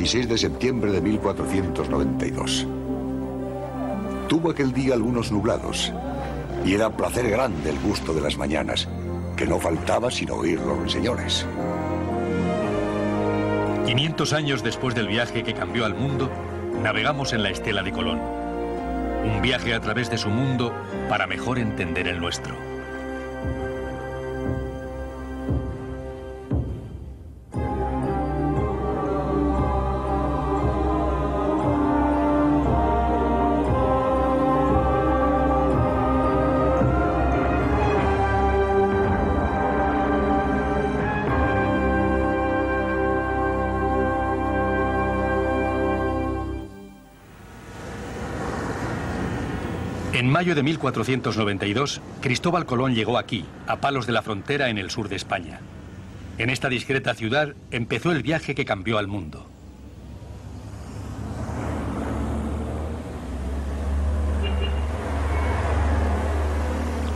16 de septiembre de 1492. Tuvo aquel día algunos nublados y era placer grande el gusto de las mañanas, que no faltaba sino oír los ruiseñores. 500 años después del viaje que cambió al mundo, navegamos en la estela de Colón. Un viaje a través de su mundo para mejor entender el nuestro. Mayo de 1492, Cristóbal Colón llegó aquí, a Palos de la Frontera, en el sur de España. En esta discreta ciudad empezó el viaje que cambió al mundo.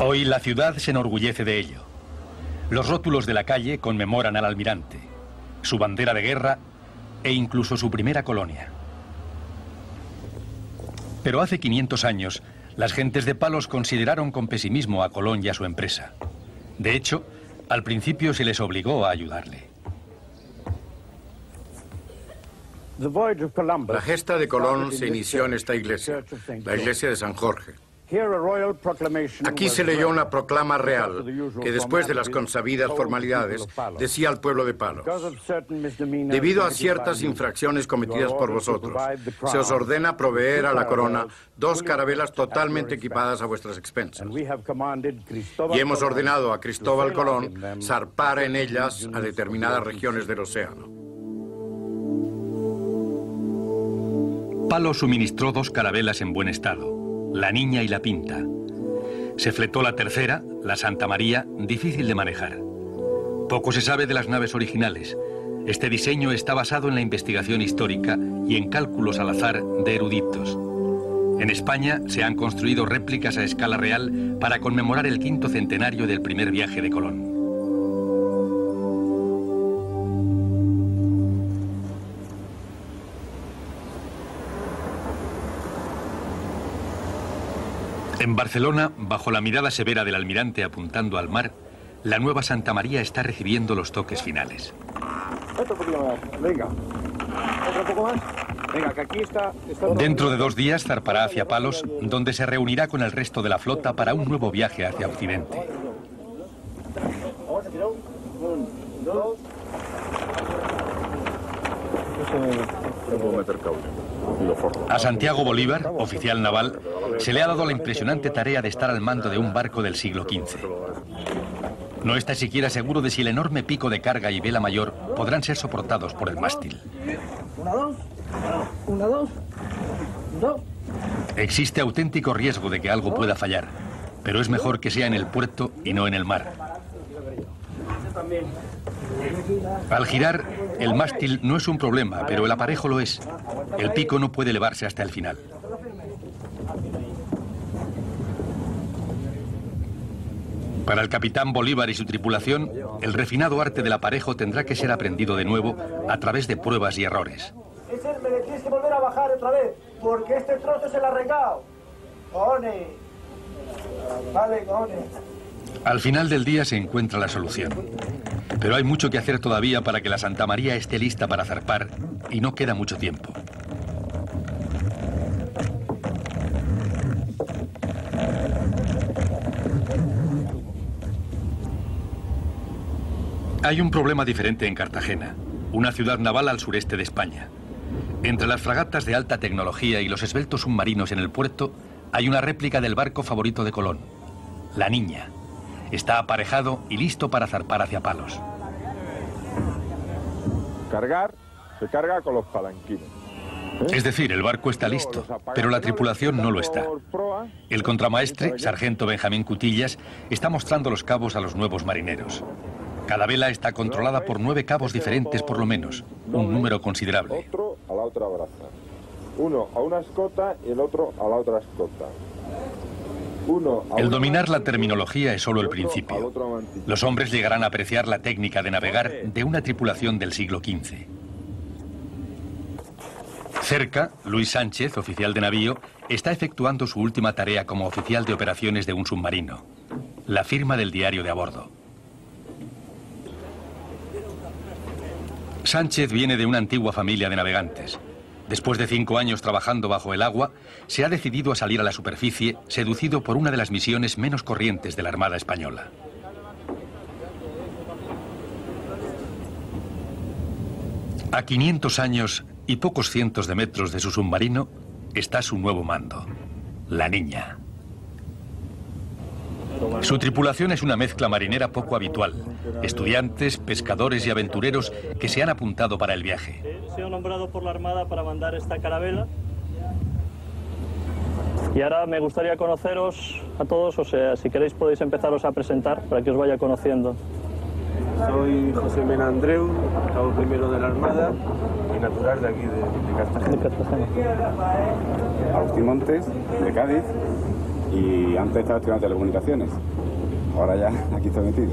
Hoy la ciudad se enorgullece de ello. Los rótulos de la calle conmemoran al almirante, su bandera de guerra e incluso su primera colonia. Pero hace 500 años, las gentes de Palos consideraron con pesimismo a Colón y a su empresa. De hecho, al principio se les obligó a ayudarle. La gesta de Colón se inició en esta iglesia, la iglesia de San Jorge. Aquí se leyó una proclama real que después de las consabidas formalidades decía al pueblo de Palos, debido a ciertas infracciones cometidas por vosotros, se os ordena proveer a la corona dos carabelas totalmente equipadas a vuestras expensas. Y hemos ordenado a Cristóbal Colón zarpar en ellas a determinadas regiones del océano. Palos suministró dos carabelas en buen estado la Niña y la Pinta. Se fletó la tercera, la Santa María, difícil de manejar. Poco se sabe de las naves originales. Este diseño está basado en la investigación histórica y en cálculos al azar de eruditos. En España se han construido réplicas a escala real para conmemorar el quinto centenario del primer viaje de Colón. En Barcelona, bajo la mirada severa del almirante apuntando al mar, la nueva Santa María está recibiendo los toques finales. Dentro de dos días zarpará hacia Palos, donde se reunirá con el resto de la flota para un nuevo viaje hacia Occidente. A Santiago Bolívar, oficial naval, se le ha dado la impresionante tarea de estar al mando de un barco del siglo XV. No está siquiera seguro de si el enorme pico de carga y vela mayor podrán ser soportados por el mástil. Existe auténtico riesgo de que algo pueda fallar, pero es mejor que sea en el puerto y no en el mar. Al girar, el mástil no es un problema, pero el aparejo lo es. El pico no puede elevarse hasta el final. Para el capitán Bolívar y su tripulación, el refinado arte del aparejo tendrá que ser aprendido de nuevo a través de pruebas y errores. me le tienes que volver a bajar otra vez, porque este trozo se la arrancado. Cone. Vale, cone. Al final del día se encuentra la solución. Pero hay mucho que hacer todavía para que la Santa María esté lista para zarpar y no queda mucho tiempo. Hay un problema diferente en Cartagena, una ciudad naval al sureste de España. Entre las fragatas de alta tecnología y los esbeltos submarinos en el puerto hay una réplica del barco favorito de Colón, la Niña. Está aparejado y listo para zarpar hacia Palos. Cargar, se carga con los palanquines. ¿Eh? Es decir, el barco está listo, pero la tripulación no lo está. El contramaestre, sargento Benjamín Cutillas, está mostrando los cabos a los nuevos marineros. Cada vela está controlada por nueve cabos diferentes por lo menos, un número considerable. Otro a la otra braza. Uno a una escota y el otro a la otra escota. El dominar la terminología es solo el principio. Los hombres llegarán a apreciar la técnica de navegar de una tripulación del siglo XV. Cerca, Luis Sánchez, oficial de navío, está efectuando su última tarea como oficial de operaciones de un submarino, la firma del diario de a bordo. Sánchez viene de una antigua familia de navegantes. Después de cinco años trabajando bajo el agua, se ha decidido a salir a la superficie, seducido por una de las misiones menos corrientes de la Armada Española. A 500 años y pocos cientos de metros de su submarino está su nuevo mando, la Niña. Su tripulación es una mezcla marinera poco habitual. Estudiantes, pescadores y aventureros que se han apuntado para el viaje. He sido nombrado por la Armada para mandar esta carabela. Y ahora me gustaría conoceros a todos, o sea, si queréis podéis empezaros a presentar para que os vaya conociendo. Soy José Mena Andreu, cabo primero de la Armada y natural de aquí de, de Cartagena. De Cartagena. Agustín Montes, de Cádiz, y antes estaba estudiando telecomunicaciones. Ahora ya aquí estoy metido.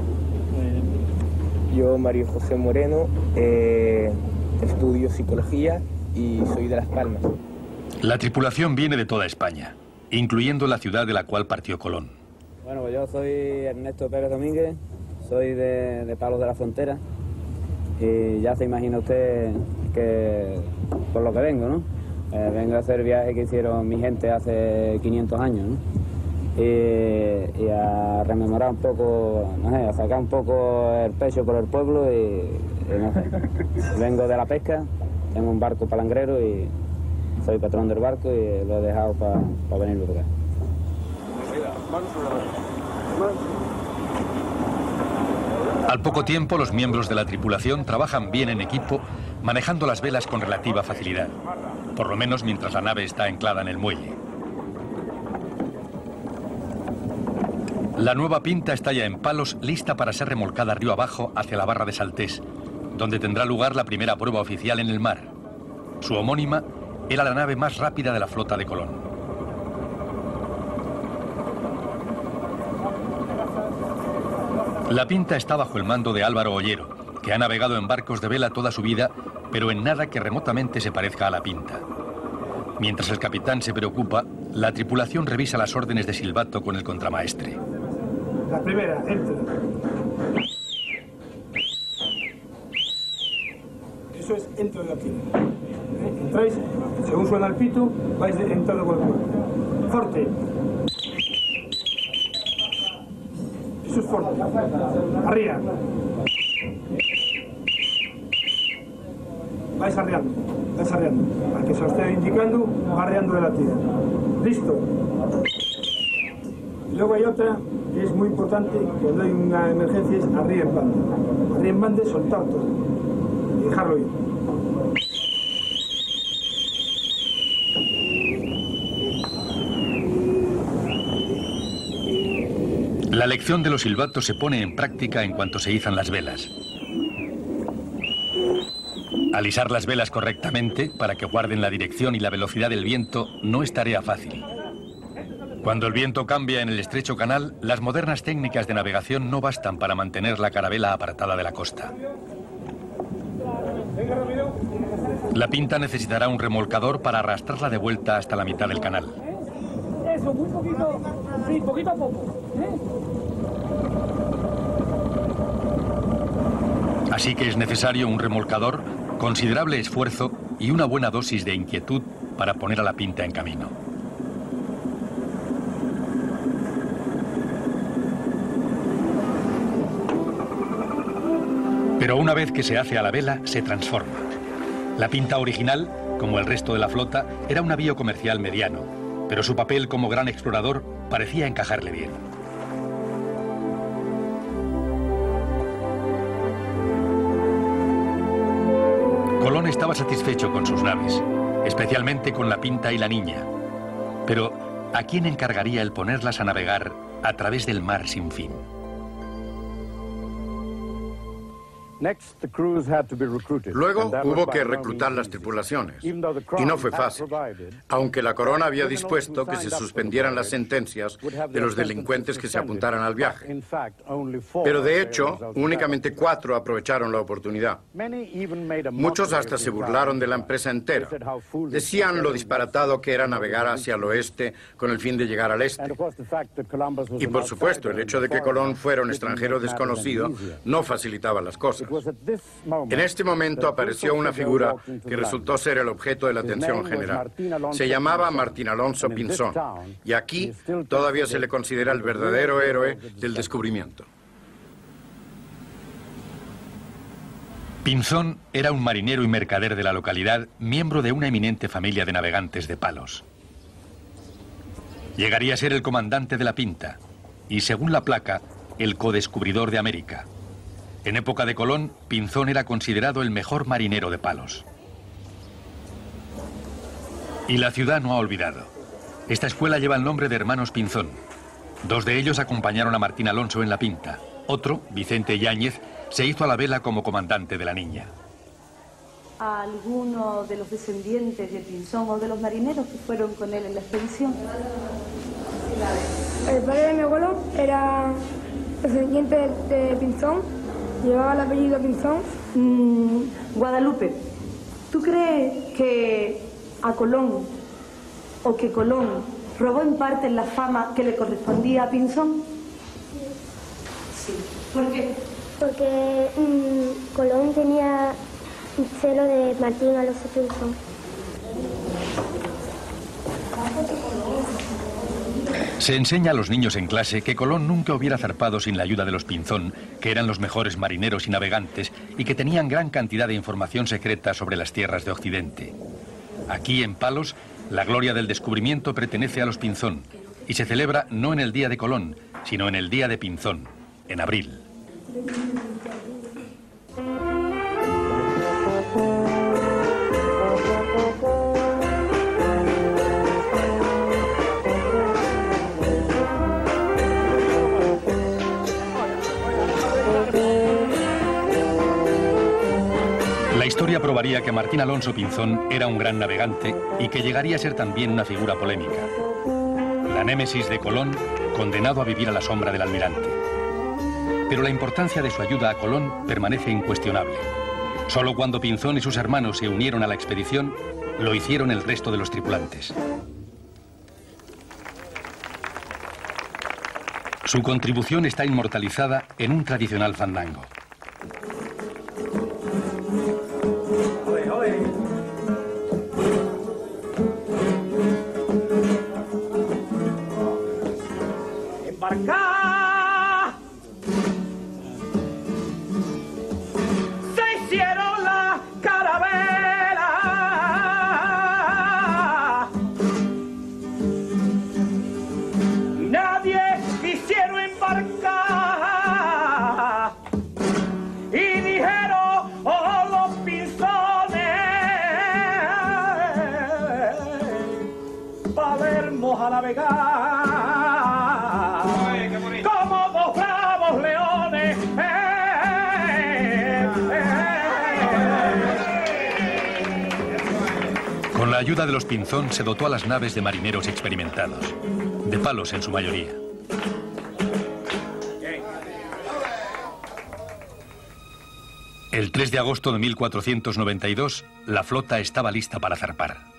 Yo, Mario José Moreno, eh, estudio psicología y soy de Las Palmas. La tripulación viene de toda España, incluyendo la ciudad de la cual partió Colón. Bueno, pues yo soy Ernesto Pérez Domínguez, soy de, de Palos de la Frontera y ya se imagina usted que por lo que vengo, ¿no? Eh, vengo a hacer el viaje que hicieron mi gente hace 500 años, ¿no? Y, y a rememorar un poco, no sé, a sacar un poco el pecho por el pueblo y, y no sé. Vengo de la pesca, tengo un barco palangrero y soy patrón del barco y lo he dejado para venirlo por acá. Al poco tiempo, los miembros de la tripulación trabajan bien en equipo, manejando las velas con relativa facilidad, por lo menos mientras la nave está anclada en el muelle. La nueva pinta está ya en palos, lista para ser remolcada río abajo hacia la barra de Saltés, donde tendrá lugar la primera prueba oficial en el mar. Su homónima era la nave más rápida de la flota de Colón. La pinta está bajo el mando de Álvaro Ollero, que ha navegado en barcos de vela toda su vida, pero en nada que remotamente se parezca a la pinta. Mientras el capitán se preocupa, la tripulación revisa las órdenes de silbato con el contramaestre. La primera, entra. Eso es entra de la tienda. ¿Eh? Entráis, según suena el pito, vais entrando con el cuerpo. Forte. Eso es fuerte. Arriba. Vais arreando, vais arreando. Al que se os esté indicando, va arreando de la tira. Listo. Luego hay otra que es muy importante, cuando hay una emergencia, es arriba en bande. Arriba en bande, soltar todo y dejarlo ir. La lección de los silbatos se pone en práctica en cuanto se izan las velas. Alisar las velas correctamente para que guarden la dirección y la velocidad del viento no es tarea fácil. Cuando el viento cambia en el estrecho canal, las modernas técnicas de navegación no bastan para mantener la carabela apartada de la costa. La pinta necesitará un remolcador para arrastrarla de vuelta hasta la mitad del canal. Eso, muy poquito, sí, poquito a poco. Así que es necesario un remolcador, considerable esfuerzo y una buena dosis de inquietud para poner a la pinta en camino. Pero una vez que se hace a la vela, se transforma. La pinta original, como el resto de la flota, era un navío comercial mediano, pero su papel como gran explorador parecía encajarle bien. Colón estaba satisfecho con sus naves, especialmente con la Pinta y la Niña. Pero, ¿a quién encargaría el ponerlas a navegar a través del mar sin fin? Luego hubo que reclutar las tripulaciones, y no fue fácil, aunque la corona había dispuesto que se suspendieran las sentencias de los delincuentes que se apuntaran al viaje. Pero de hecho, únicamente cuatro aprovecharon la oportunidad. Muchos hasta se burlaron de la empresa entera. Decían lo disparatado que era navegar hacia el oeste con el fin de llegar al este. Y por supuesto, el hecho de que Colón fuera un extranjero desconocido no facilitaba las cosas. En este momento apareció una figura que resultó ser el objeto de la atención general. Se llamaba Martín Alonso Pinzón y aquí todavía se le considera el verdadero héroe del descubrimiento. Pinzón era un marinero y mercader de la localidad, miembro de una eminente familia de navegantes de palos. Llegaría a ser el comandante de la Pinta y, según la placa, el codescubridor de América. En época de Colón, Pinzón era considerado el mejor marinero de palos. Y la ciudad no ha olvidado. Esta escuela lleva el nombre de hermanos Pinzón. Dos de ellos acompañaron a Martín Alonso en la pinta. Otro, Vicente Yáñez, se hizo a la vela como comandante de la niña. ¿A alguno de los descendientes de Pinzón o de los marineros que fueron con él en la expedición? El padre de mi abuelo era descendiente de Pinzón llevaba el apellido Pinzón. Mm, Guadalupe, ¿tú crees que a Colón o que Colón robó en parte la fama que le correspondía a Pinzón? Sí. ¿Por qué? Porque mm, Colón tenía celo de Martín Alonso Pinzón. Se enseña a los niños en clase que Colón nunca hubiera zarpado sin la ayuda de los Pinzón, que eran los mejores marineros y navegantes y que tenían gran cantidad de información secreta sobre las tierras de Occidente. Aquí en Palos, la gloria del descubrimiento pertenece a los Pinzón y se celebra no en el día de Colón, sino en el día de Pinzón, en abril. Que Martín Alonso Pinzón era un gran navegante y que llegaría a ser también una figura polémica. La némesis de Colón, condenado a vivir a la sombra del almirante. Pero la importancia de su ayuda a Colón permanece incuestionable. Solo cuando Pinzón y sus hermanos se unieron a la expedición, lo hicieron el resto de los tripulantes. Su contribución está inmortalizada en un tradicional fandango. Se dotó a las naves de marineros experimentados, de palos en su mayoría. El 3 de agosto de 1492, la flota estaba lista para zarpar.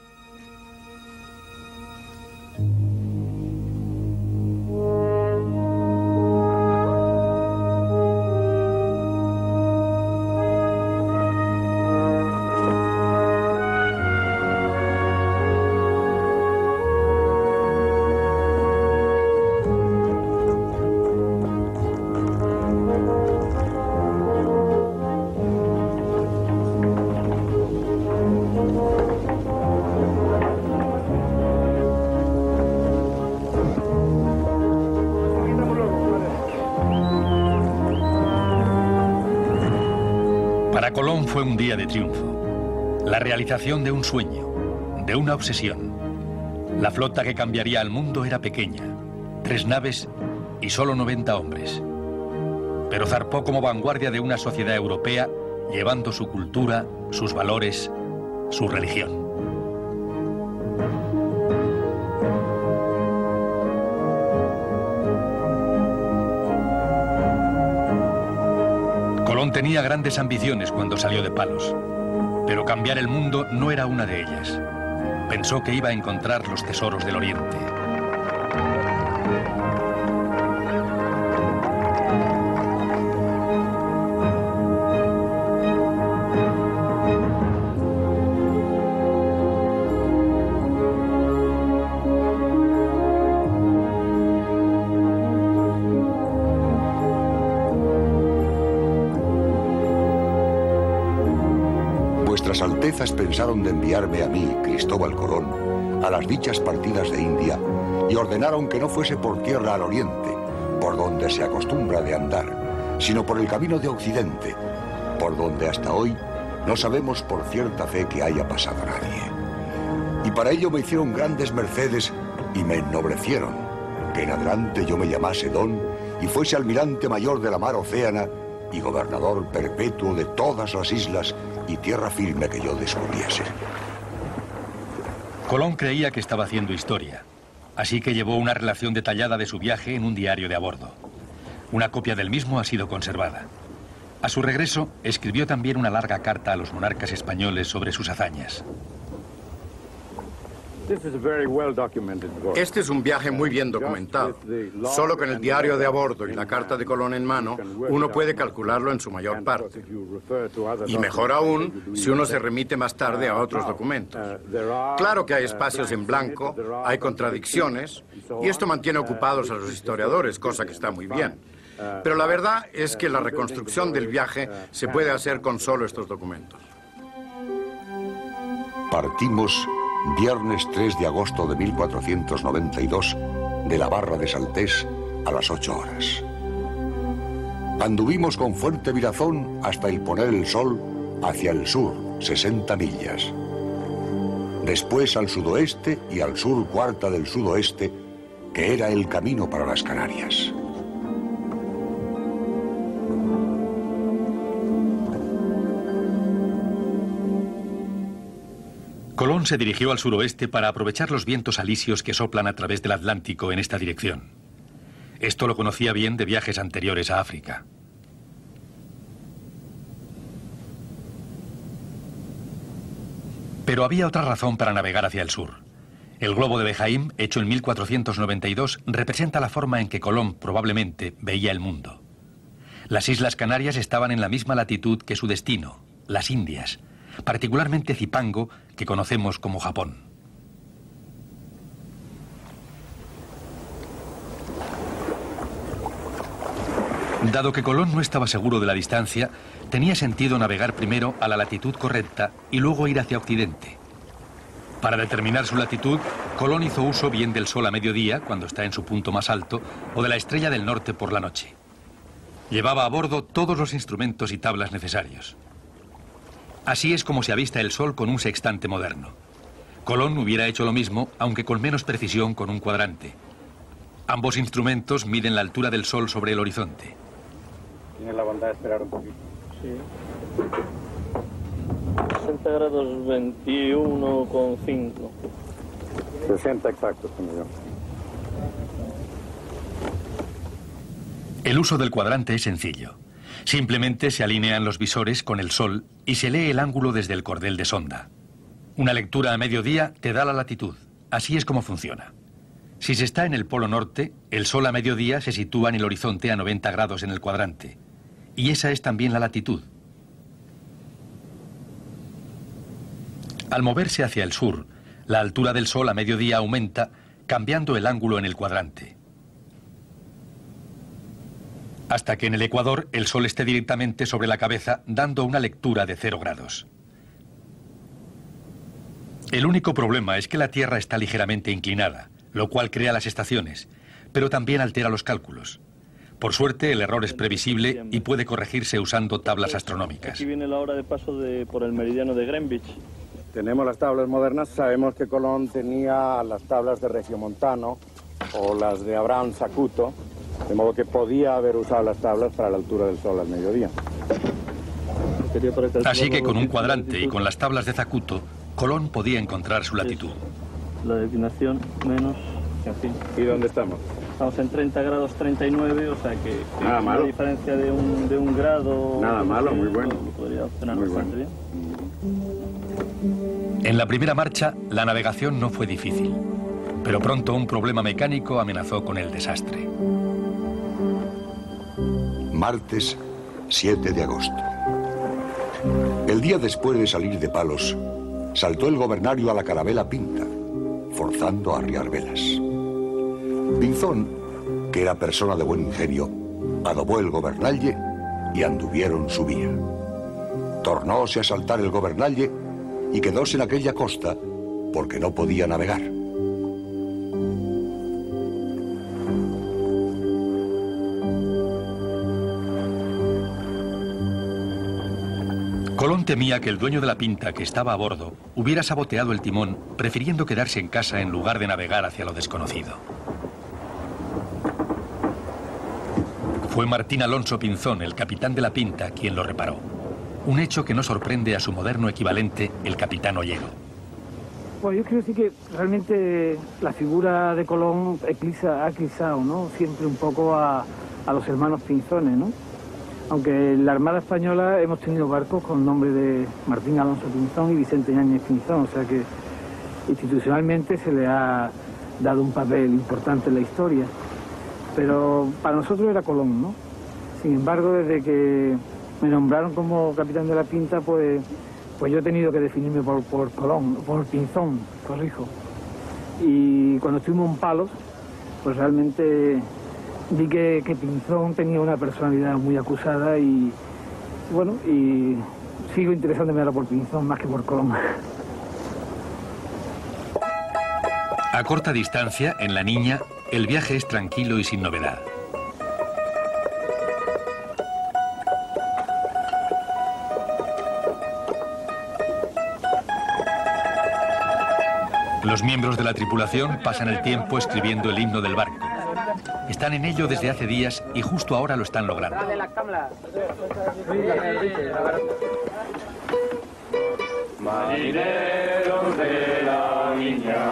De triunfo, la realización de un sueño, de una obsesión. La flota que cambiaría al mundo era pequeña, tres naves y solo 90 hombres. pero zarpó como vanguardia de una sociedad europea, llevando su cultura, sus valores, su religión. Tenía grandes ambiciones cuando salió de Palos, pero cambiar el mundo no era una de ellas. Pensó que iba a encontrar los tesoros del Oriente. Pensaron de enviarme a mí, Cristóbal Colón, a las dichas partidas de India y ordenaron que no fuese por tierra al oriente, por donde se acostumbra de andar, sino por el camino de Occidente, por donde hasta hoy no sabemos por cierta fe que haya pasado nadie. Y para ello me hicieron grandes mercedes y me ennoblecieron, que en adelante yo me llamase Don y fuese almirante mayor de la mar océana y gobernador perpetuo de todas las islas y tierra firme que yo descubriese. Colón creía que estaba haciendo historia, así que llevó una relación detallada de su viaje en un diario de a bordo. Una copia del mismo ha sido conservada. A su regreso, escribió también una larga carta a los monarcas españoles sobre sus hazañas. Este es un viaje muy bien documentado. Solo con el diario de a bordo y la carta de Colón en mano, uno puede calcularlo en su mayor parte. Y mejor aún si uno se remite más tarde a otros documentos. Claro que hay espacios en blanco, hay contradicciones, y esto mantiene ocupados a los historiadores, cosa que está muy bien. Pero la verdad es que la reconstrucción del viaje se puede hacer con solo estos documentos. Partimos viernes 3 de agosto de 1492 de la Barra de Saltés a las 8 horas. Anduvimos con fuerte virazón hasta el poner el sol hacia el sur, 60 millas. Después al sudoeste y al sur cuarta del sudoeste, que era el camino para las Canarias. Colón se dirigió al suroeste para aprovechar los vientos alisios que soplan a través del Atlántico en esta dirección. Esto lo conocía bien de viajes anteriores a África. Pero había otra razón para navegar hacia el sur. El globo de Bejaim, hecho en 1492, representa la forma en que Colón probablemente veía el mundo. Las Islas Canarias estaban en la misma latitud que su destino, las Indias, particularmente Zipango, que conocemos como Japón. Dado que Colón no estaba seguro de la distancia, tenía sentido navegar primero a la latitud correcta y luego ir hacia occidente. Para determinar su latitud, Colón hizo uso bien del sol a mediodía, cuando está en su punto más alto, o de la estrella del norte por la noche. Llevaba a bordo todos los instrumentos y tablas necesarios. Así es como se avista el Sol con un sextante moderno. Colón hubiera hecho lo mismo, aunque con menos precisión con un cuadrante. Ambos instrumentos miden la altura del Sol sobre el horizonte. Tienes la bondad de esperar un poquito. Sí. 60 grados 21,5. 60 exactos, yo. El uso del cuadrante es sencillo. Simplemente se alinean los visores con el sol y se lee el ángulo desde el cordel de sonda. Una lectura a mediodía te da la latitud. Así es como funciona. Si se está en el polo norte, el sol a mediodía se sitúa en el horizonte a 90 grados en el cuadrante. Y esa es también la latitud. Al moverse hacia el sur, la altura del sol a mediodía aumenta, cambiando el ángulo en el cuadrante hasta que en el ecuador el sol esté directamente sobre la cabeza, dando una lectura de cero grados. El único problema es que la Tierra está ligeramente inclinada, lo cual crea las estaciones, pero también altera los cálculos. Por suerte, el error es previsible y puede corregirse usando tablas astronómicas. Aquí viene la hora de paso por el meridiano de Greenwich. Tenemos las tablas modernas, sabemos que Colón tenía las tablas de Regiomontano o las de Abraham Sacuto, De modo que podía haber usado las tablas para la altura del sol al mediodía. Así que con un cuadrante y con las tablas de Zacuto, Colón podía encontrar su latitud. La declinación menos, en fin. ¿Y dónde estamos? Estamos en 30 grados 39, o sea que, que Nada una malo. diferencia de un, de un grado... Nada malo, muy bueno. Podría obtener Muy bastante bueno. bien. En la primera marcha, la navegación no fue difícil, pero pronto un problema mecánico amenazó con el desastre. Martes 7 de agosto. El día después de salir de Palos, saltó el gobernario a la carabela Pinta, forzando a arriar velas. Pinzón, que era persona de buen ingenio, adobó el gobernalle y anduvieron su vía. Tornóse a saltar el gobernalle y quedóse en aquella costa porque no podía navegar. Temía que el dueño de la pinta que estaba a bordo hubiera saboteado el timón, prefiriendo quedarse en casa en lugar de navegar hacia lo desconocido. Fue Martín Alonso Pinzón, el capitán de la pinta, quien lo reparó. Un hecho que no sorprende a su moderno equivalente, el capitán Ollero. Bueno, yo quiero decir que realmente la figura de Colón eclipsa, ha eclipsado, ¿no? Siempre un poco a, a los hermanos Pinzones, ¿no? Aunque en la Armada Española hemos tenido barcos con nombre de Martín Alonso Pinzón y Vicente Ñáñez Pinzón, o sea que institucionalmente se le ha dado un papel importante en la historia. Pero para nosotros era Colón, ¿no? Sin embargo, desde que me nombraron como capitán de la Pinta, pues, pues yo he tenido que definirme por, por Colón, por Pinzón, corrijo. Y cuando estuvimos en Palos, pues realmente vi que, Pinzón tenía una personalidad muy acusada y, bueno, y sigo interesándome ahora por Pinzón más que por Colón. A corta distancia, en la niña, el viaje es tranquilo y sin novedad. Los miembros de la tripulación pasan el tiempo escribiendo el himno del barco. Están en ello desde hace días y justo ahora lo están logrando. Marineros de la niña,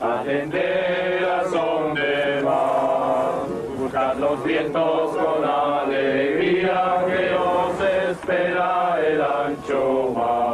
atender a son de mar, buscad los vientos con alegría que os espera el ancho mar.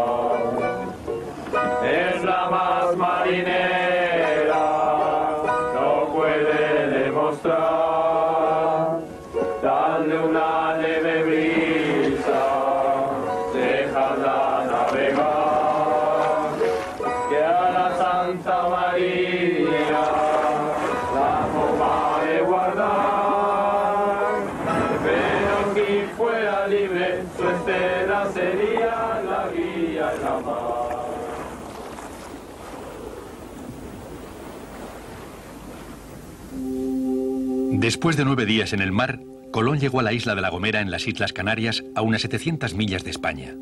Después de nueve días en el mar, Colón llegó a la isla de La Gomera en las Islas Canarias, a unas 700 millas de España.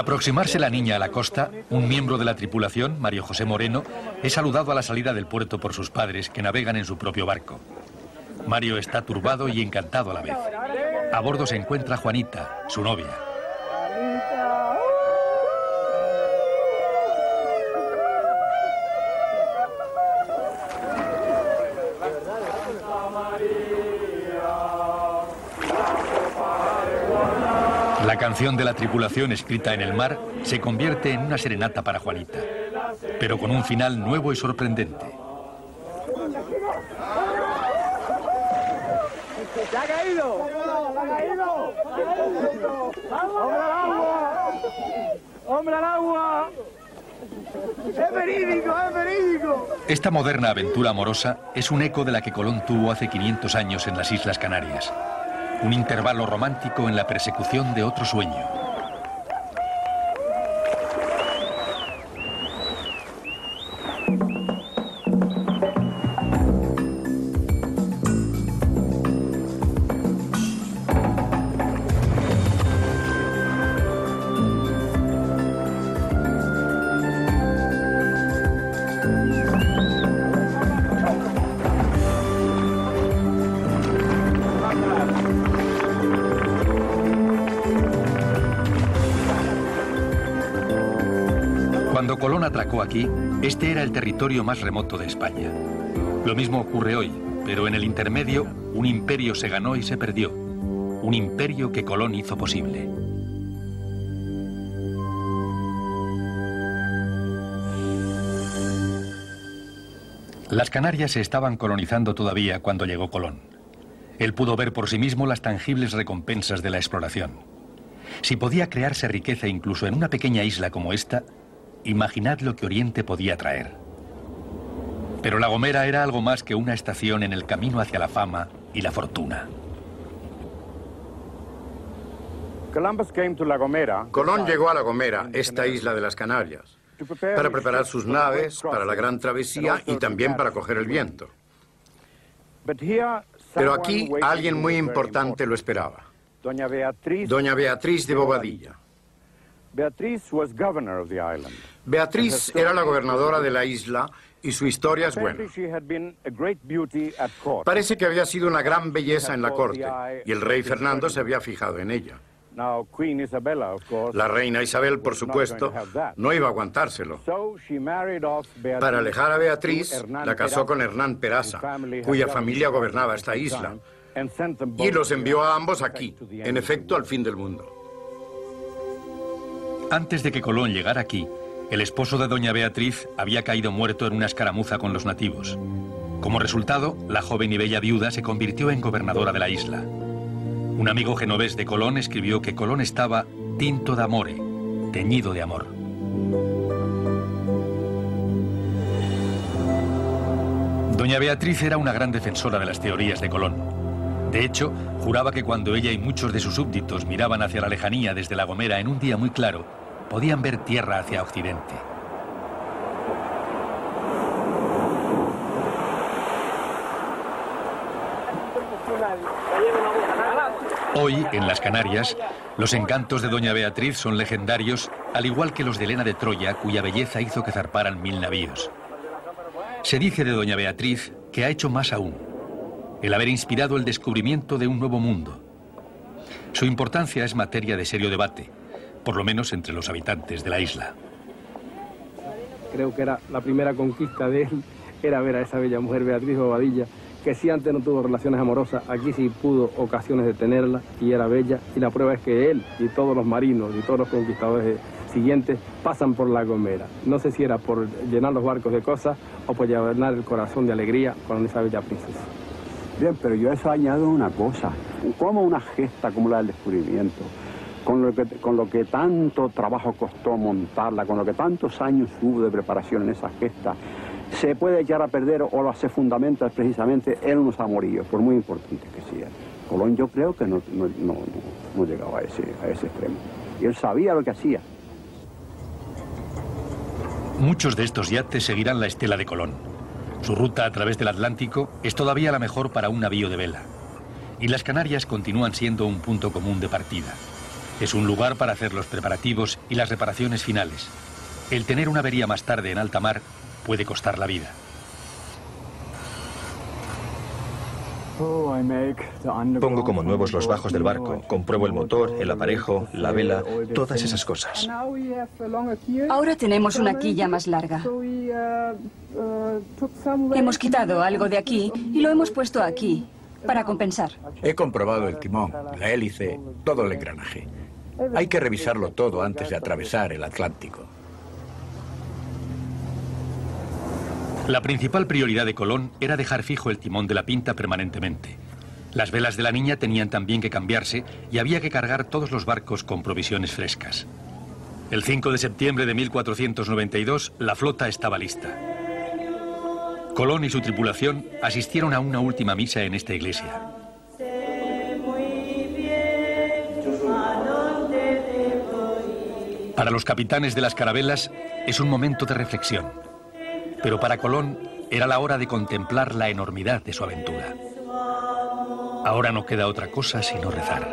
Aproximarse la niña a la costa, un miembro de la tripulación, Mario José Moreno, es saludado a la salida del puerto por sus padres, que navegan en su propio barco. Mario está turbado y encantado a la vez. A bordo se encuentra Juanita, su novia. La canción de la tripulación escrita en el mar se convierte en una serenata para Juanita, pero con un final nuevo y sorprendente. ¡Se ha caído! ¡Se ha caído! ¡Hombre al agua! ¡Hombre al agua! ¡Es verídico, es verídico! Esta moderna aventura amorosa es un eco de la que Colón tuvo hace 500 años en las Islas Canarias. Un intervalo romántico en la persecución de otro sueño. El territorio más remoto de España. Lo mismo ocurre hoy, pero en el intermedio un imperio se ganó y se perdió. Un imperio que Colón hizo posible. Las Canarias se estaban colonizando todavía cuando llegó Colón. Él pudo ver por sí mismo las tangibles recompensas de la exploración. Si podía crearse riqueza incluso en una pequeña isla como esta, imaginad lo que Oriente podía traer. Pero La Gomera era algo más que una estación en el camino hacia la fama y la fortuna. Colón llegó a La Gomera, esta isla de las Canarias, para preparar sus naves para la gran travesía y también para coger el viento. Pero aquí alguien muy importante lo esperaba. Doña Beatriz, de Bobadilla. Beatriz was governor of the island. Beatriz era la gobernadora de la isla y su historia es buena. Parece que había sido una gran belleza en la corte y el rey Fernando se había fijado en ella. La reina Isabel, por supuesto, no iba a aguantárselo. Para alejar a Beatriz, la casó con Hernán Peraza, cuya familia gobernaba esta isla, y los envió a ambos aquí, en efecto, al fin del mundo. Antes de que Colón llegara aquí, el esposo de doña Beatriz había caído muerto en una escaramuza con los nativos. Como resultado, la joven y bella viuda se convirtió en gobernadora de la isla. Un amigo genovés de Colón escribió que Colón estaba tinto d'amore, teñido de amor. Doña Beatriz era una gran defensora de las teorías de Colón. De hecho, juraba que cuando ella y muchos de sus súbditos miraban hacia la lejanía desde La Gomera en un día muy claro, podían ver tierra hacia occidente. Hoy, en las Canarias, los encantos de Doña Beatriz son legendarios, al igual que los de Elena de Troya, cuya belleza hizo que zarparan mil navíos. Se dice de Doña Beatriz que ha hecho más aún, el haber inspirado el descubrimiento de un nuevo mundo. Su importancia es materia de serio debate, por lo menos entre los habitantes de la isla. Creo que era la primera conquista de él, era ver a esa bella mujer Beatriz Bobadilla, que si antes no tuvo relaciones amorosas, aquí sí pudo ocasiones de tenerla y era bella. Y la prueba es que él y todos los marinos y todos los conquistadores siguientes pasan por la Gomera. No sé si era por llenar los barcos de cosas o por llenar el corazón de alegría con esa bella princesa. Bien, pero yo a eso añado una cosa. Como una gesta como la del descubrimiento, con lo, que, con lo que tanto trabajo costó montarla, con lo que tantos años hubo de preparación en esa gesta, se puede echar a perder o lo se fundamenta precisamente en unos amoríos, por muy importantes que sean. Colón yo creo que no, no, no, no- no llegaba a ese, a ese extremo. Y él sabía lo que hacía. Muchos de estos yates seguirán la estela de Colón. Su ruta a través del Atlántico es todavía la mejor para un navío de vela. Y las Canarias continúan siendo un punto común de partida. Es un lugar para hacer los preparativos y las reparaciones finales. El tener una avería más tarde en alta mar puede costar la vida. Pongo como nuevos los bajos del barco, compruebo el motor, el aparejo, la vela, todas esas cosas. Ahora tenemos una quilla más larga. Hemos quitado algo de aquí y lo hemos puesto aquí para compensar. He comprobado el timón, la hélice, todo el engranaje. Hay que revisarlo todo antes de atravesar el Atlántico. La principal prioridad de Colón era dejar fijo el timón de la pinta permanentemente. Las velas de la niña tenían también que cambiarse y había que cargar todos los barcos con provisiones frescas. El 5 de septiembre de 1492 la flota estaba lista. Colón y su tripulación asistieron a una última misa en esta iglesia. Para los capitanes de las carabelas es un momento de reflexión, pero para Colón era la hora de contemplar la enormidad de su aventura. Ahora no queda otra cosa sino rezar.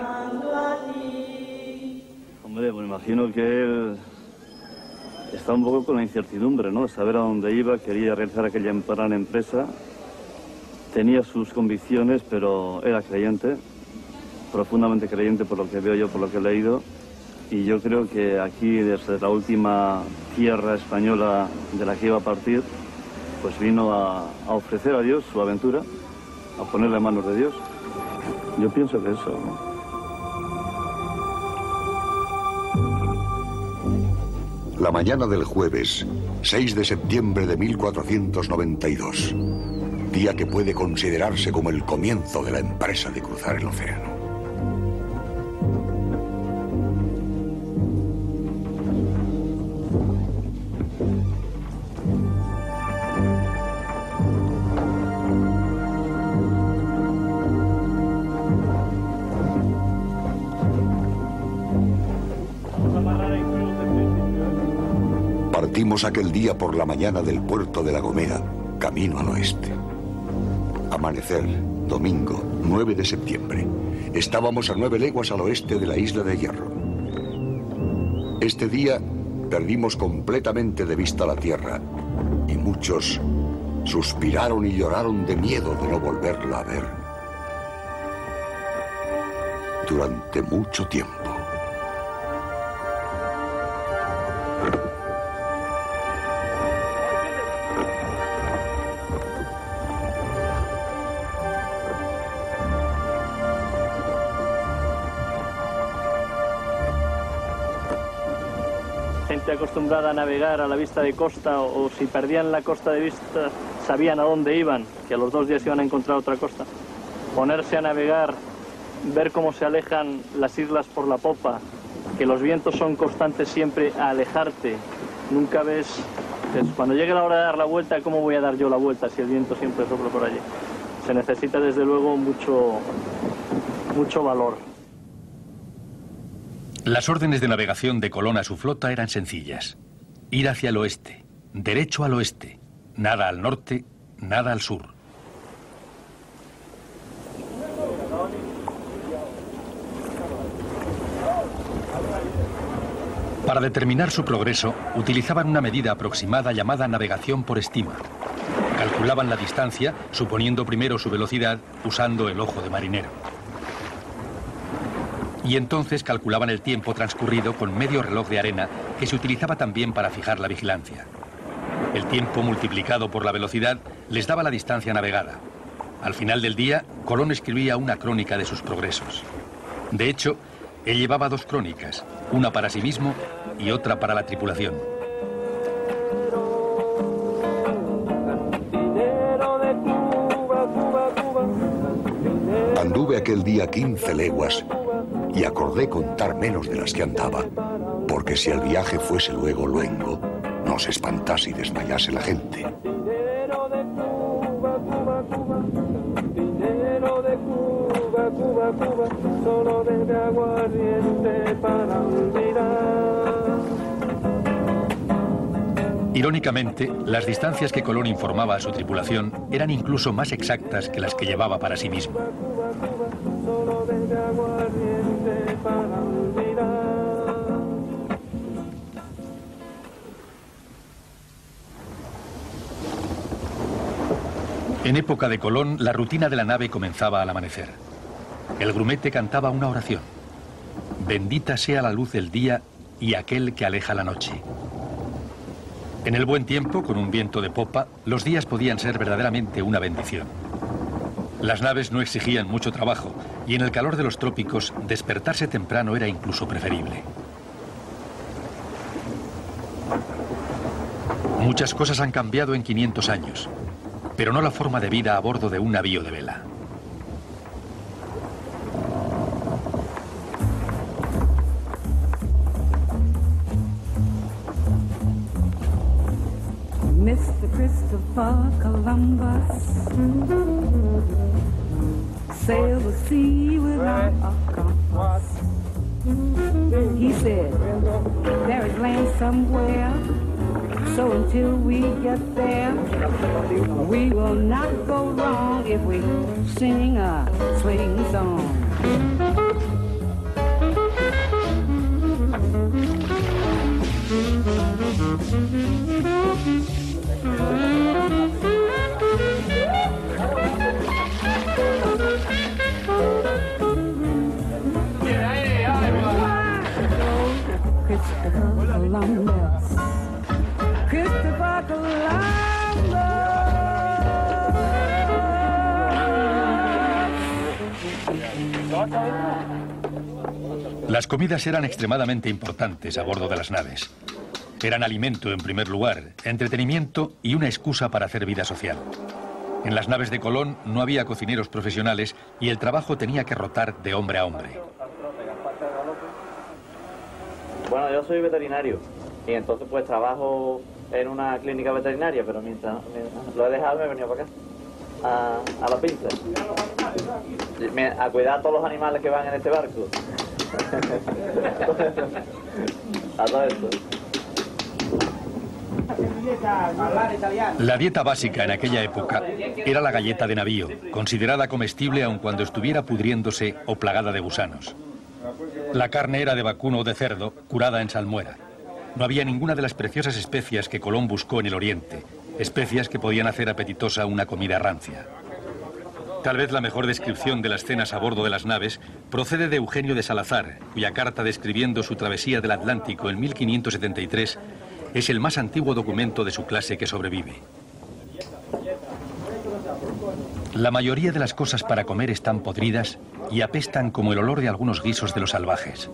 Hombre, pues imagino que él está un poco con la incertidumbre, ¿no? Saber a dónde iba, quería realizar aquella gran empresa, tenía sus convicciones, pero era creyente, profundamente creyente por lo que veo yo, por lo que he leído, y yo creo que aquí, desde la última tierra española de la que iba a partir, pues vino a, ofrecer a Dios su aventura, a ponerla en manos de Dios. Yo pienso que eso, ¿no? La mañana del jueves, 6 de septiembre de 1492, día que puede considerarse como el comienzo de la empresa de cruzar el océano. Partimos aquel día por la mañana del puerto de La Gomera, camino al oeste. Amanecer, domingo, 9 de septiembre. Estábamos a nueve leguas al oeste de la isla de Hierro. Este día perdimos completamente de vista la tierra y muchos suspiraron y lloraron de miedo de no volverla a ver durante mucho tiempo. Acostumbrada a navegar a la vista de costa o, si perdían la costa de vista sabían a dónde iban, que a los dos días iban a encontrar otra costa. Ponerse a navegar, ver cómo se alejan las islas por la popa, que los vientos son constantes siempre a alejarte. Nunca ves, cuando llegue la hora de dar la vuelta, ¿cómo voy a dar yo la vuelta si el viento siempre sopla por allí? Se necesita desde luego mucho, mucho valor. Las órdenes de navegación de Colón a su flota eran sencillas. Ir hacia el oeste, derecho al oeste, nada al norte, nada al sur. Para determinar su progreso, utilizaban una medida aproximada llamada navegación por estima. Calculaban la distancia, suponiendo primero su velocidad, usando el ojo de marinero. Y entonces calculaban el tiempo transcurrido con medio reloj de arena que se utilizaba también para fijar la vigilancia. El tiempo multiplicado por la velocidad les daba la distancia navegada. Al final del día, Colón escribía una crónica de sus progresos. De hecho, él llevaba dos crónicas, una para sí mismo y otra para la tripulación. Anduve aquel día 15 leguas y acordé contar menos de las que andaba, porque si el viaje fuese luego luengo, no se espantase y desmayase la gente. Dinero de Cuba, Cuba, Cuba, solo debe aguardiente para olvidar. Irónicamente, las distancias que Colón informaba a su tripulación eran incluso más exactas que las que llevaba para sí mismo. En época de Colón, la rutina de la nave comenzaba al amanecer. El grumete cantaba una oración. Bendita sea la luz del día y aquel que aleja la noche. En el buen tiempo, con un viento de popa, los días podían ser verdaderamente una bendición. Las naves no exigían mucho trabajo y en el calor de los trópicos despertarse temprano era incluso preferible. Muchas cosas han cambiado en 500 años, pero no la forma de vida a bordo de un navío de vela. Mr. Christopher Columbus sailed the sea without a compass. He said, there is land somewhere, so until we get there, we will not go wrong if we sing a swing song. Las comidas eran extremadamente importantes a bordo de las naves. Eran alimento en primer lugar, entretenimiento y una excusa para hacer vida social. En las naves de Colón no había cocineros profesionales y el trabajo tenía que rotar de hombre a hombre. Bueno, yo soy veterinario y entonces pues trabajo en una clínica veterinaria, pero mientras, mientras lo he dejado me he venido para acá, a, a la pinza, Me- a cuidar a todos los animales que van en este barco. a todo esto. La dieta básica en aquella época era la galleta de navío, considerada comestible aun cuando estuviera pudriéndose o plagada de gusanos. La carne era de vacuno o de cerdo, curada en salmuera. No había ninguna de las preciosas especias que Colón buscó en el Oriente, especias que podían hacer apetitosa una comida rancia. Tal vez la mejor descripción de las cenas a bordo de las naves procede de Eugenio de Salazar, cuya carta describiendo su travesía del Atlántico en 1573 es el más antiguo documento de su clase que sobrevive. La mayoría de las cosas para comer están podridas y apestan como el olor de algunos guisos de los salvajes.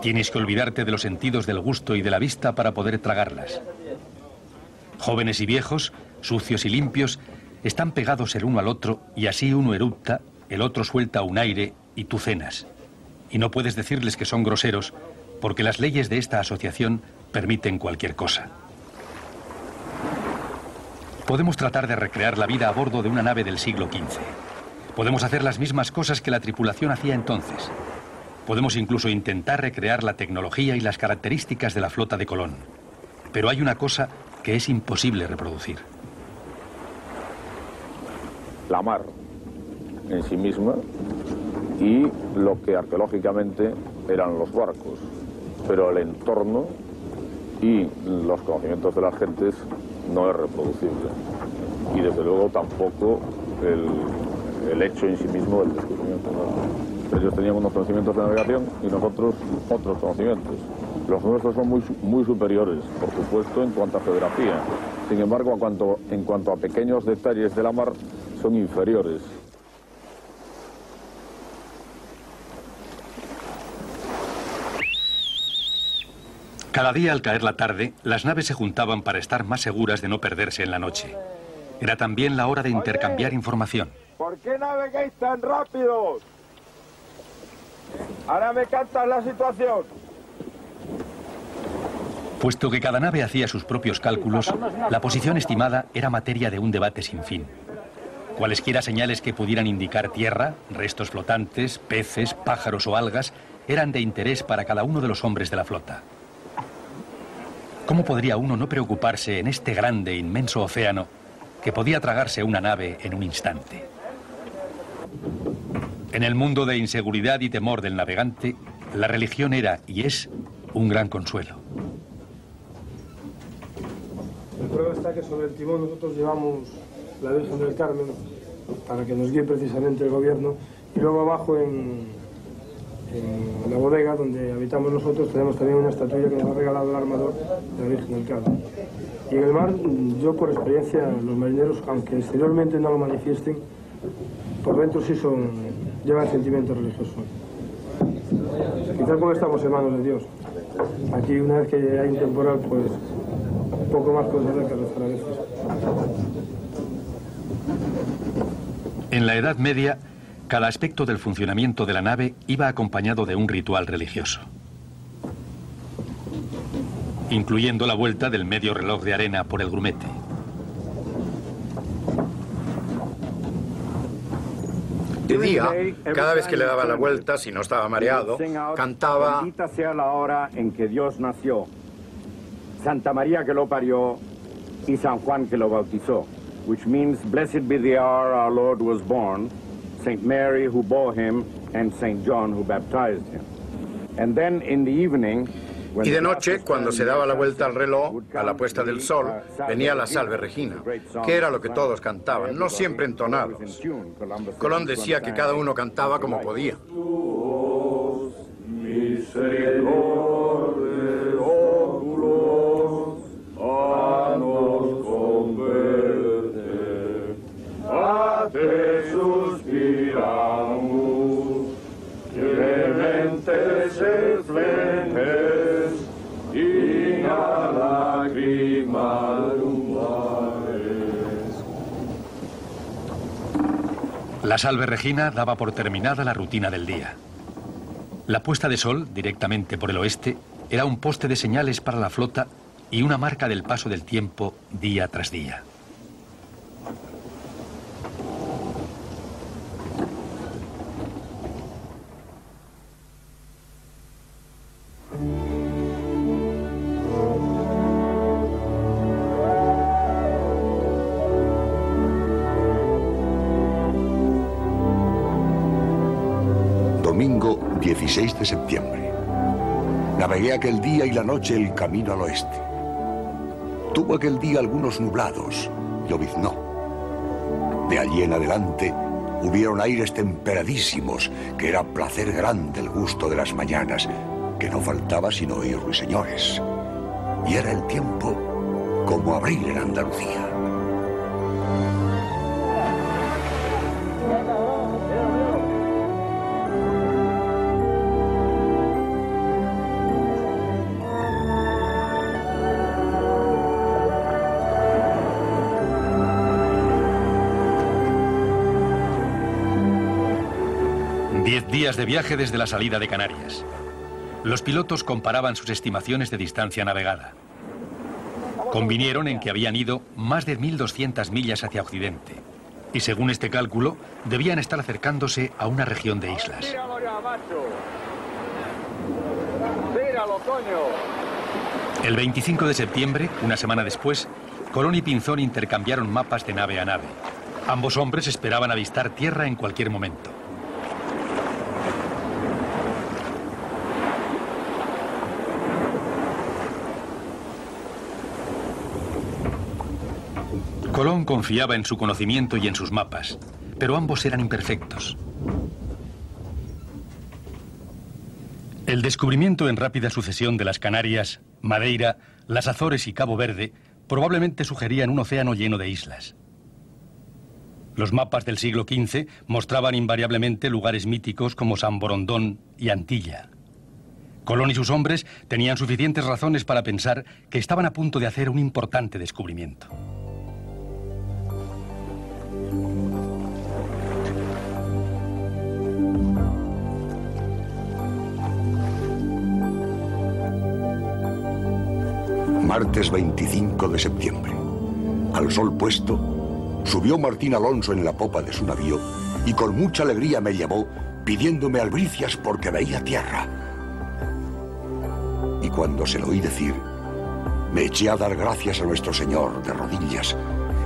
Tienes que olvidarte de los sentidos del gusto y de la vista para poder tragarlas. Jóvenes y viejos, sucios y limpios, están pegados el uno al otro y así uno eructa, el otro suelta un aire y tú cenas. Y no puedes decirles que son groseros porque las leyes de esta asociación permiten cualquier cosa. Podemos tratar de recrear la vida a bordo de una nave del siglo XV. Podemos hacer las mismas cosas que la tripulación hacía entonces. Podemos incluso intentar recrear la tecnología y las características de la flota de Colón. Pero hay una cosa que es imposible reproducir. la mar en sí misma y lo que arqueológicamente eran los barcos. Pero el entorno y los conocimientos de las gentes no es reproducible. Y desde luego tampoco el, hecho en sí mismo del descubrimiento. Ellos tenían unos conocimientos de navegación y nosotros otros conocimientos. Los nuestros son muy, muy superiores, por supuesto, en cuanto a geografía. Sin embargo, a cuanto- en cuanto a pequeños detalles de la mar, son inferiores. Cada día al caer la tarde, las naves se juntaban para estar más seguras de no perderse en la noche. Era también la hora de intercambiar información. ¿Por qué navegáis tan rápidos? Ahora me cantas la situación. Puesto que cada nave hacía sus propios cálculos, la posición estimada era materia de un debate sin fin. Cualesquiera señales que pudieran indicar tierra, restos flotantes, peces, pájaros o algas, eran de interés para cada uno de los hombres de la flota. ¿Cómo podría uno no preocuparse en este grande, inmenso océano que podía tragarse una nave en un instante? En el mundo de inseguridad y temor del navegante, la religión era y es un gran consuelo. El prueba está que sobre el timón nosotros llevamos la Virgen del Carmen para que nos guíe precisamente el gobierno y luego abajo en, la bodega donde habitamos nosotros tenemos también una estatuilla que nos ha regalado el armador de la Virgen del Carmen. Y en el mar, yo por experiencia, los marineros, aunque exteriormente no lo manifiesten, por dentro sí son, llevan sentimiento religioso. Quizás porque estamos en manos de Dios. Aquí una vez que hay un temporal, pues poco más que los. En la Edad Media, cada aspecto del funcionamiento de la nave iba acompañado de un ritual religioso, incluyendo la vuelta del medio reloj de arena por el grumete. De día, cada vez que le daba la vuelta, si no estaba mareado, cantaba Bendita sea la hora en que Dios nació, Santa María que lo parió y San Juan que lo bautizó, which means blessed be the hour our Lord was born, Saint Mary who bore him, and Saint John who baptized him. And then in the evening, Y de noche, cuando se daba la vuelta al reloj, a la puesta del sol, venía la salve Regina, que era lo que todos cantaban, no siempre entonados. Colón decía que cada uno cantaba como podía. La salve Regina daba por terminada la rutina del día. La puesta de sol, directamente por el oeste, era un poste de señales para la flota y una marca del paso del tiempo día tras día. 16 de septiembre. Navegué aquel día y la noche el camino al oeste. Tuvo aquel día algunos nublados, lloviznó. De allí en adelante hubieron aires temperadísimos, que era placer grande el gusto de las mañanas, que no faltaba sino oír ruiseñores. Y era el tiempo como abril en Andalucía. De viaje desde la salida de Canarias. Los pilotos comparaban sus estimaciones de distancia navegada. Convinieron en que habían ido más de 1.200 millas hacia Occidente y según este cálculo debían estar acercándose a una región de islas. El 25 de septiembre, una semana después, Colón y Pinzón intercambiaron mapas de nave a nave. Ambos hombres esperaban avistar tierra en cualquier momento. Colón confiaba en su conocimiento y en sus mapas, pero ambos eran imperfectos. El descubrimiento en rápida sucesión de las Canarias, Madeira, las Azores y Cabo Verde probablemente sugerían un océano lleno de islas. Los mapas del siglo XV mostraban invariablemente lugares míticos como San Borondón y Antilla. Colón y sus hombres tenían suficientes razones para pensar que estaban a punto de hacer un importante descubrimiento. Martes 25 de septiembre. Al sol puesto, subió Martín Alonso en la popa de su navío y con mucha alegría me llamó pidiéndome albricias porque veía tierra. Y cuando se lo oí decir, me eché a dar gracias a nuestro Señor de rodillas.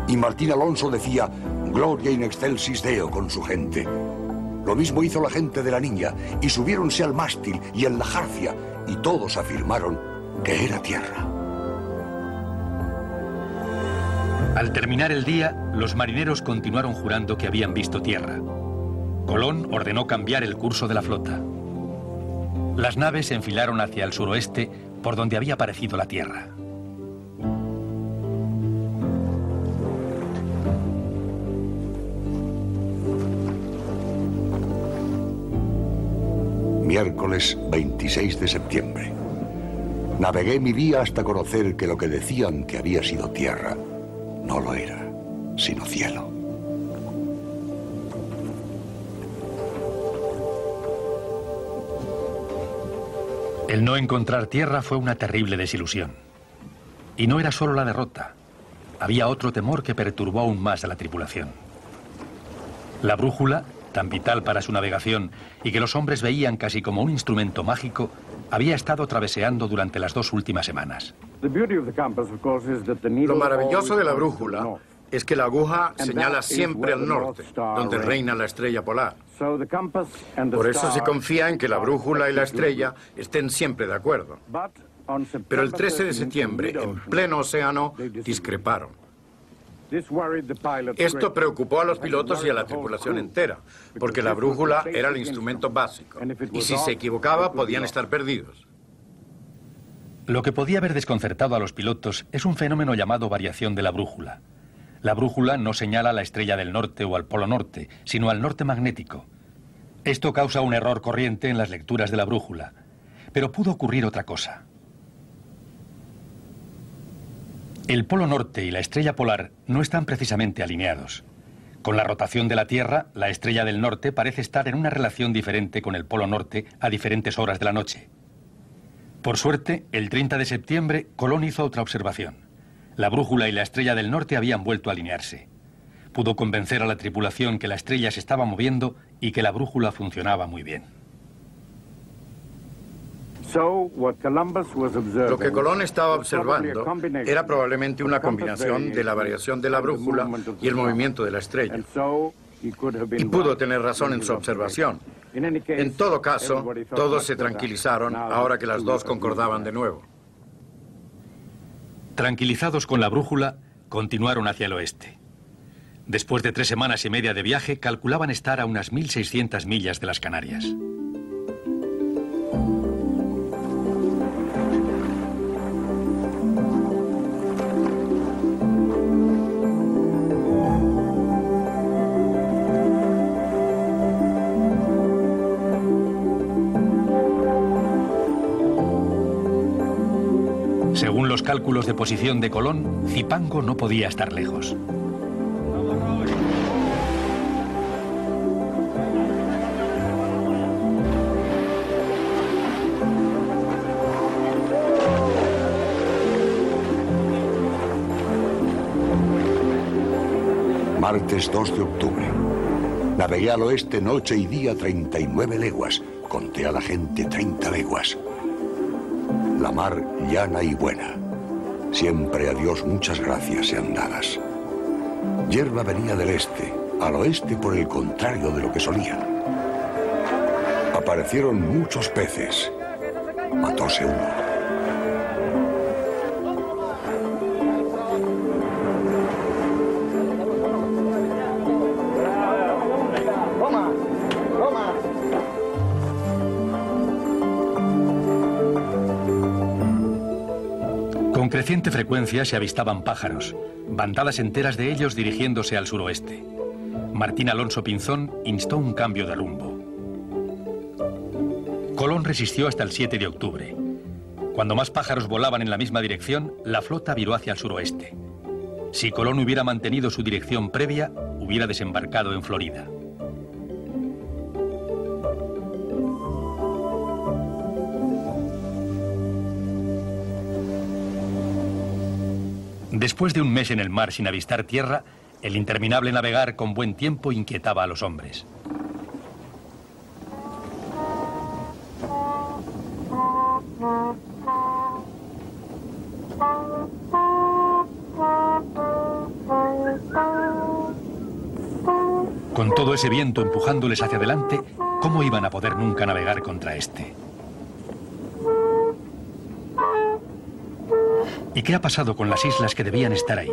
Y Martín Alonso decía, Gloria in excelsis Deo con su gente. Lo mismo hizo la gente de la niña, y subiéronse al mástil y en la jarcia, y todos afirmaron que era tierra. Al terminar el día, los marineros continuaron jurando que habían visto tierra. Colón ordenó cambiar el curso de la flota. Las naves se enfilaron hacia el suroeste, por donde había aparecido la tierra. Miércoles 26 de septiembre. Navegué mi vía hasta conocer que lo que decían que había sido tierra no lo era, sino cielo. El no encontrar tierra fue una terrible desilusión. Y no era solo la derrota. Había otro temor que perturbó aún más a la tripulación. La brújula, tan vital para su navegación y que los hombres veían casi como un instrumento mágico, había estado traveseando durante las dos últimas semanas. Lo maravilloso de la brújula es que la aguja señala siempre al norte, donde reina la estrella polar. Por eso se confía en que la brújula y la estrella estén siempre de acuerdo. Pero el 13 de septiembre, en pleno océano, discreparon. Esto preocupó a los pilotos y a la tripulación entera, porque la brújula era el instrumento básico, y si se equivocaba podían estar perdidos. Lo que podía haber desconcertado a los pilotos es un fenómeno llamado variación de la brújula. La brújula no señala a la estrella del norte o al polo norte, sino al norte magnético. Esto causa un error corriente en las lecturas de la brújula. Pero pudo ocurrir otra cosa. El polo norte y la estrella polar no están precisamente alineados. Con la rotación de la Tierra, la estrella del norte parece estar en una relación diferente con el polo norte a diferentes horas de la noche. Por suerte, el 30 de septiembre, Colón hizo otra observación. La brújula y la estrella del norte habían vuelto a alinearse. Pudo convencer a la tripulación que la estrella se estaba moviendo y que la brújula funcionaba muy bien. Lo que Colón estaba observando era probablemente una combinación de la variación de la brújula y el movimiento de la estrella. Y pudo tener razón en su observación. En todo caso, todos se tranquilizaron ahora que las dos concordaban de nuevo. Tranquilizados con la brújula, continuaron hacia el oeste. Después de tres semanas y media de viaje, calculaban estar a unas 1.600 millas de las Canarias. Cálculos de posición de Colón, Zipango no podía estar lejos. Martes 2 de octubre. Navegué al oeste noche y día 39 leguas. Conté a la gente 30 leguas. La mar llana y buena. Siempre a Dios muchas gracias sean dadas. Hierba venía del este, al oeste por el contrario de lo que solían. Aparecieron muchos peces. Matóse uno. Creciente frecuencia se avistaban pájaros, bandadas enteras de ellos dirigiéndose al suroeste. Martín Alonso Pinzón instó un cambio de rumbo. Colón resistió hasta el 7 de octubre. Cuando más pájaros volaban en la misma dirección, la flota viró hacia el suroeste. Si Colón hubiera mantenido su dirección previa, hubiera desembarcado en Florida. Después de un mes en el mar sin avistar tierra, el interminable navegar con buen tiempo inquietaba a los hombres. Con todo ese viento empujándoles hacia adelante, ¿cómo iban a poder nunca navegar contra este? ¿Y qué ha pasado con las islas que debían estar ahí?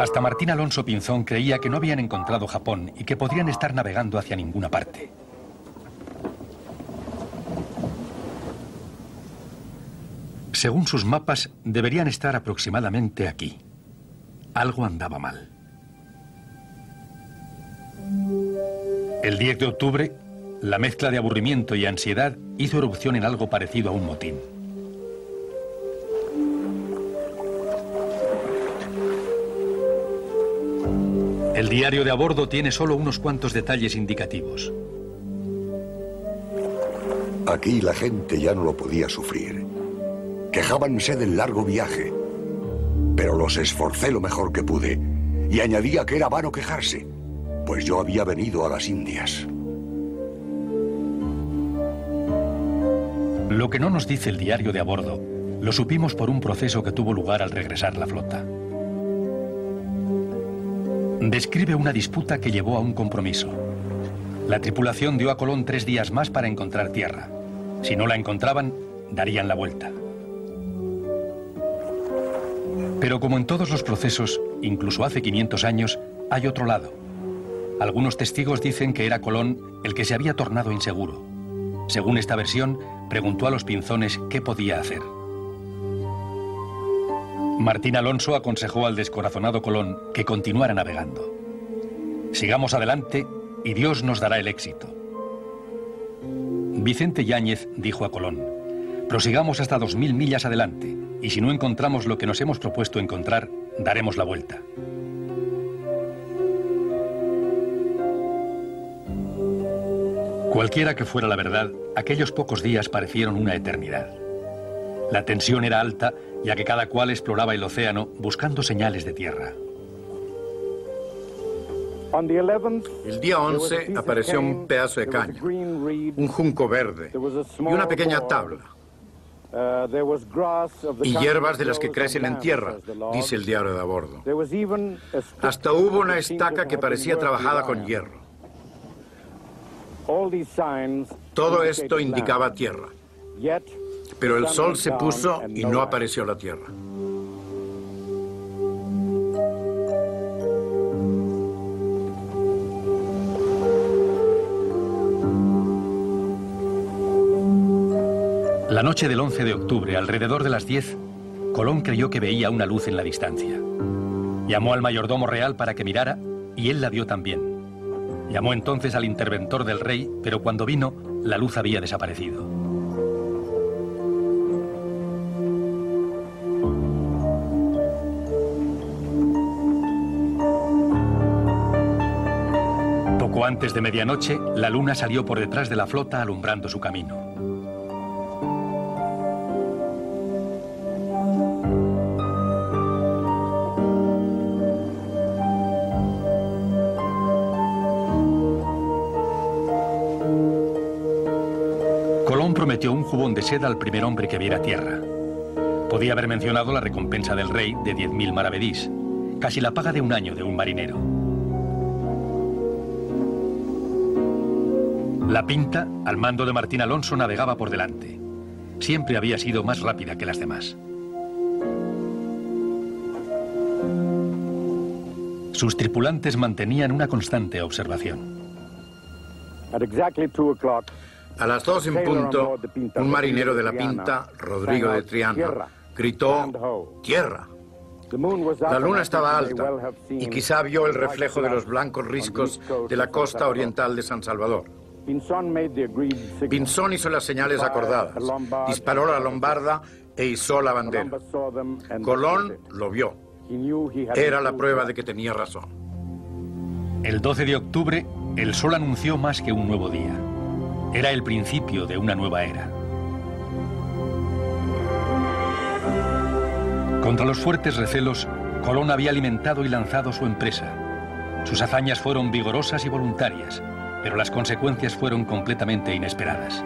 Hasta Martín Alonso Pinzón creía que no habían encontrado Japón y que podrían estar navegando hacia ninguna parte. Según sus mapas, deberían estar aproximadamente aquí. Algo andaba mal. El 10 de octubre, la mezcla de aburrimiento y ansiedad hizo erupción en algo parecido a un motín. Diario de a bordo tiene solo unos cuantos detalles indicativos. Aquí la gente ya no lo podía sufrir. Quejábanse del largo viaje, pero los esforcé lo mejor que pude y añadía que era vano quejarse, pues yo había venido a las Indias. Lo que no nos dice el diario de a bordo, lo supimos por un proceso que tuvo lugar al regresar la flota. Describe una disputa que llevó a un compromiso. La tripulación dio a Colón tres días más para encontrar tierra. Si no la encontraban, darían la vuelta. Pero como en todos los procesos, incluso hace 500 años, hay otro lado. Algunos testigos dicen que era Colón el que se había tornado inseguro. Según esta versión, preguntó a los pinzones qué podía hacer. Martín Alonso aconsejó al descorazonado Colón que continuara navegando. Sigamos adelante y Dios nos dará el éxito. Vicente Yáñez dijo a Colón, prosigamos hasta dos mil millas adelante y si no encontramos lo que nos hemos propuesto encontrar, daremos la vuelta. Cualquiera que fuera la verdad, aquellos pocos días parecieron una eternidad. La tensión era alta, ya que cada cual exploraba el océano buscando señales de tierra. El día 11 apareció un pedazo de caña, un junco verde y una pequeña tabla. Y hierbas de las que crecen en tierra, dice el diario de a bordo. Hasta hubo una estaca que parecía trabajada con hierro. Todo esto indicaba tierra. Pero el sol se puso y no apareció la tierra. La noche del 11 de octubre, alrededor de las 10, Colón creyó que veía una luz en la distancia. Llamó al mayordomo real para que mirara y él la vio también. Llamó entonces al interventor del rey, pero cuando vino, la luz había desaparecido. Antes de medianoche, la luna salió por detrás de la flota alumbrando su camino. Colón prometió un jubón de seda al primer hombre que viera tierra. Podía haber mencionado la recompensa del rey de 10.000 maravedís, casi la paga de un año de un marinero. La Pinta, al mando de Martín Alonso, navegaba por delante. Siempre había sido más rápida que las demás. Sus tripulantes mantenían una constante observación. A las dos en punto, un marinero de la Pinta, Rodrigo de Triana, gritó, ¡Tierra! La luna estaba alta y quizá vio el reflejo de los blancos riscos de la costa oriental de San Salvador. Pinzón hizo las señales acordadas, disparó la lombarda e izó la bandera. Colón lo vio. Era la prueba de que tenía razón. El 12 de octubre, el sol anunció más que un nuevo día. Era el principio de una nueva era. Contra los fuertes recelos, Colón había alimentado y lanzado su empresa. Sus hazañas fueron vigorosas y voluntarias, pero las consecuencias fueron completamente inesperadas.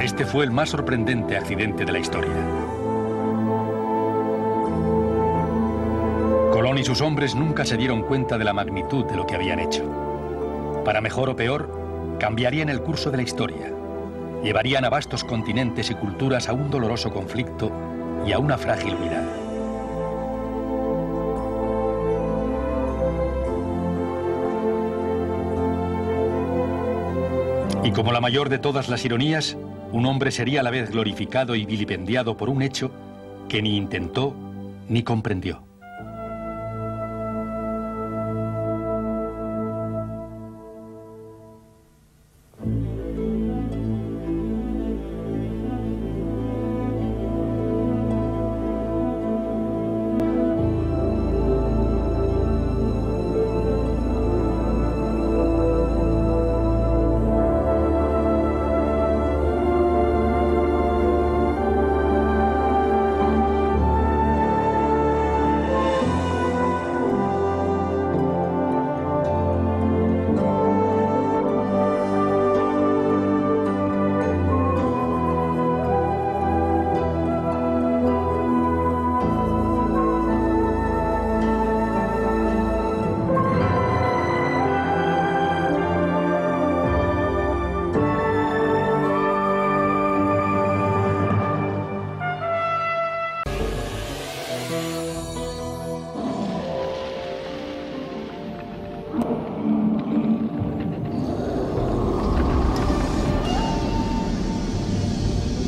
Este fue el más sorprendente accidente de la historia. Colón y sus hombres nunca se dieron cuenta de la magnitud de lo que habían hecho. Para mejor o peor, cambiarían el curso de la historia. Llevarían a vastos continentes y culturas a un doloroso conflicto y a una frágil unidad. Y como la mayor de todas las ironías, un hombre sería a la vez glorificado y vilipendiado por un hecho que ni intentó ni comprendió.